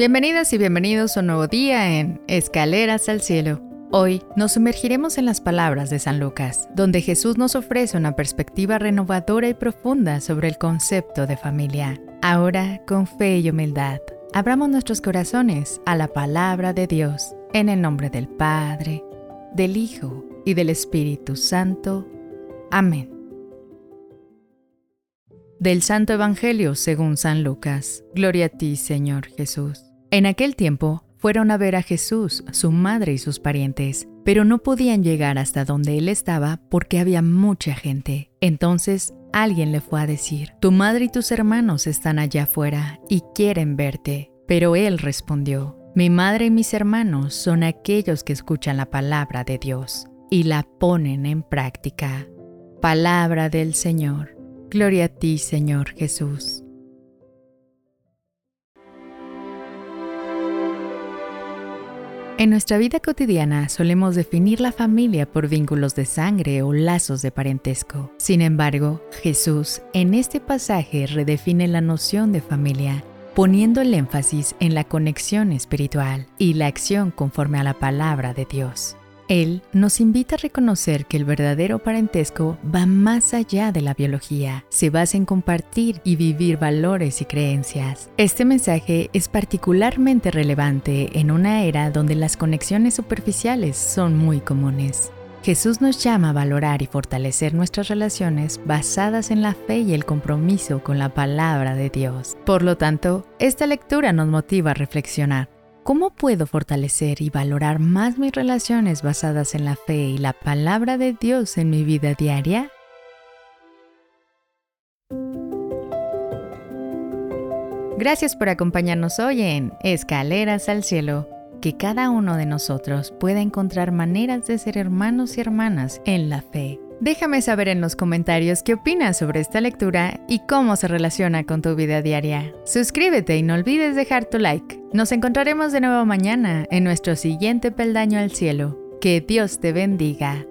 Bienvenidas y bienvenidos a un nuevo día en Escaleras al Cielo. Hoy nos sumergiremos en las palabras de San Lucas, donde Jesús nos ofrece una perspectiva renovadora y profunda sobre el concepto de familia. Ahora, con fe y humildad, abramos nuestros corazones a la palabra de Dios, en el nombre del Padre, del Hijo y del Espíritu Santo. Amén. Del Santo Evangelio según San Lucas. Gloria a ti, Señor Jesús. En aquel tiempo fueron a ver a Jesús, su madre y sus parientes, pero no podían llegar hasta donde él estaba porque había mucha gente. Entonces alguien le fue a decir, Tu madre y tus hermanos están allá afuera y quieren verte. Pero él respondió, Mi madre y mis hermanos son aquellos que escuchan la palabra de Dios y la ponen en práctica. Palabra del Señor. Gloria a ti, Señor Jesús. En nuestra vida cotidiana solemos definir la familia por vínculos de sangre o lazos de parentesco. Sin embargo, Jesús en este pasaje redefine la noción de familia, poniendo el énfasis en la conexión espiritual y la acción conforme a la palabra de Dios. Él nos invita a reconocer que el verdadero parentesco va más allá de la biología, se basa en compartir y vivir valores y creencias. Este mensaje es particularmente relevante en una era donde las conexiones superficiales son muy comunes. Jesús nos llama a valorar y fortalecer nuestras relaciones basadas en la fe y el compromiso con la palabra de Dios. Por lo tanto, esta lectura nos motiva a reflexionar. ¿Cómo puedo fortalecer y valorar más mis relaciones basadas en la fe y la palabra de Dios en mi vida diaria? Gracias por acompañarnos hoy en Escaleras al Cielo. Que cada uno de nosotros pueda encontrar maneras de ser hermanos y hermanas en la fe. Déjame saber en los comentarios qué opinas sobre esta lectura y cómo se relaciona con tu vida diaria. Suscríbete y no olvides dejar tu like. Nos encontraremos de nuevo mañana en nuestro siguiente peldaño al cielo. Que Dios te bendiga.